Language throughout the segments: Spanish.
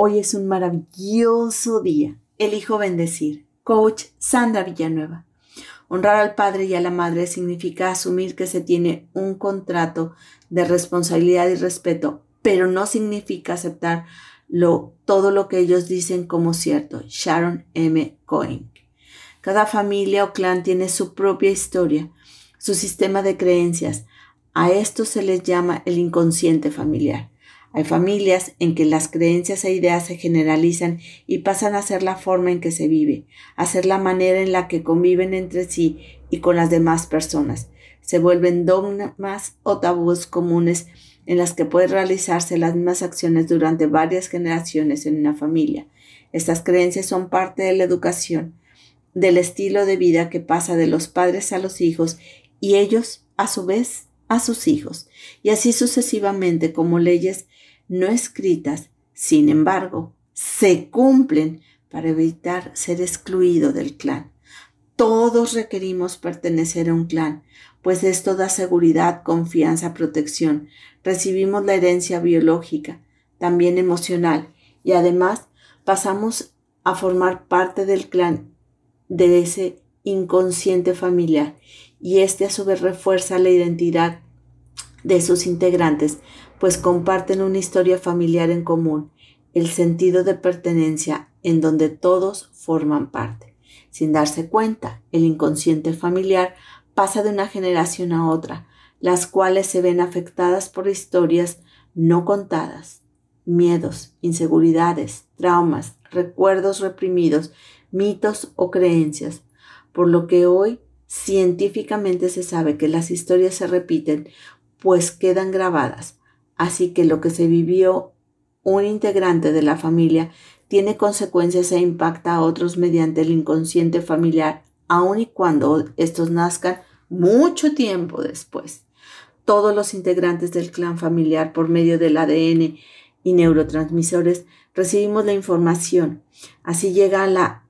Hoy es un maravilloso día. Elijo bendecir. Coach Sandra Villanueva. Honrar al padre y a la madre significa asumir que se tiene un contrato de responsabilidad y respeto, pero no significa aceptar todo lo que ellos dicen como cierto. Sharon M. Cohen. Cada familia o clan tiene su propia historia, su sistema de creencias. A esto se les llama el inconsciente familiar. Hay familias en que las creencias e ideas se generalizan y pasan a ser la forma en que se vive, a ser la manera en la que conviven entre sí y con las demás personas. Se vuelven dogmas o tabús comunes en las que pueden realizarse las mismas acciones durante varias generaciones en una familia. Estas creencias son parte de la educación, del estilo de vida que pasa de los padres a los hijos y ellos, a su vez, a sus hijos, y así sucesivamente como leyes no escritas, sin embargo, se cumplen para evitar ser excluido del clan. Todos requerimos pertenecer a un clan, pues esto da seguridad, confianza, protección. Recibimos la herencia biológica, también emocional, y además pasamos a formar parte del clan de ese inconsciente familiar, y este a su vez refuerza la identidad de sus integrantes, pues comparten una historia familiar en común, el sentido de pertenencia en donde todos forman parte. Sin darse cuenta, el inconsciente familiar pasa de una generación a otra, las cuales se ven afectadas por historias no contadas, miedos, inseguridades, traumas, recuerdos reprimidos, mitos o creencias, por lo que hoy científicamente se sabe que las historias se repiten pues quedan grabadas. Así que lo que se vivió un integrante de la familia tiene consecuencias e impacta a otros mediante el inconsciente familiar, aun y cuando estos nazcan mucho tiempo después. Todos los integrantes del clan familiar por medio del ADN y neurotransmisores recibimos la información. Así llega la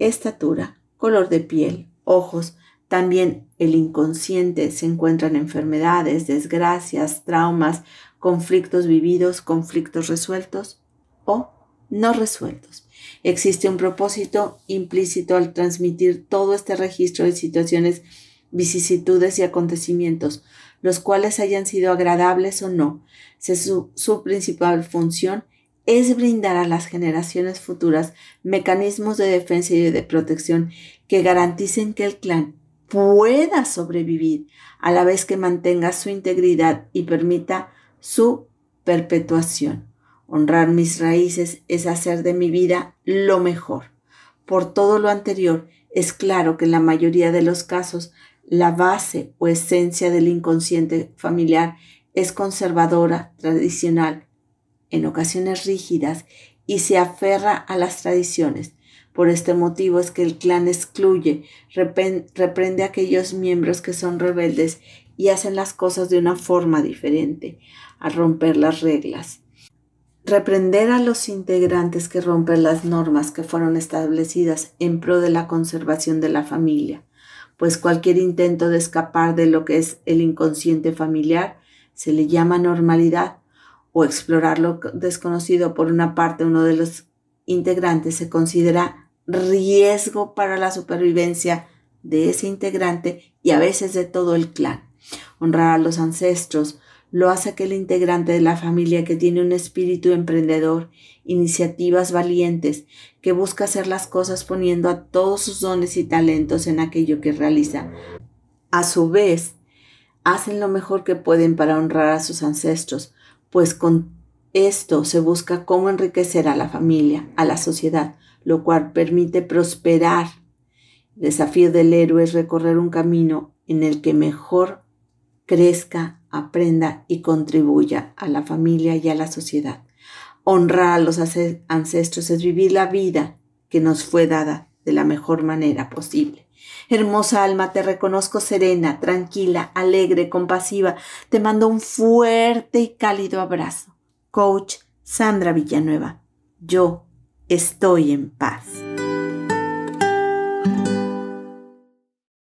estatura, color de piel, ojos, también el inconsciente se encuentran enfermedades, desgracias, traumas, conflictos vividos, conflictos resueltos o no resueltos. Existe un propósito implícito al transmitir todo este registro de situaciones, vicisitudes y acontecimientos, los cuales hayan sido agradables o no. Su, su principal función es brindar a las generaciones futuras mecanismos de defensa y de protección que garanticen que el clan pueda sobrevivir a la vez que mantenga su integridad y permita su perpetuación. Honrar mis raíces es hacer de mi vida lo mejor. Por todo lo anterior, es claro que en la mayoría de los casos la base o esencia del inconsciente familiar es conservadora, tradicional, en ocasiones rígidas, y se aferra a las tradiciones, por este motivo es que el clan excluye, reprende a aquellos miembros que son rebeldes y hacen las cosas de una forma diferente, a romper las reglas. Reprender a los integrantes que rompen las normas que fueron establecidas en pro de la conservación de la familia, pues cualquier intento de escapar de lo que es el inconsciente familiar se le llama normalidad o explorar lo desconocido por una parte uno de los integrantes se considera riesgo para la supervivencia de ese integrante y a veces de todo el clan. Honrar a los ancestros lo hace aquel integrante de la familia que tiene un espíritu emprendedor, iniciativas valientes, que busca hacer las cosas poniendo a todos sus dones y talentos en aquello que realiza. A su vez, hacen lo mejor que pueden para honrar a sus ancestros, pues con esto se busca cómo enriquecer a la familia, a la sociedad, lo cual permite prosperar. El desafío del héroe es recorrer un camino en el que mejor crezca, aprenda y contribuya a la familia y a la sociedad. Honrar a los ancestros es vivir la vida que nos fue dada de la mejor manera posible. Hermosa alma, te reconozco serena, tranquila, alegre, compasiva. Te mando un fuerte y cálido abrazo. Coach Sandra Villanueva. Yo estoy en paz.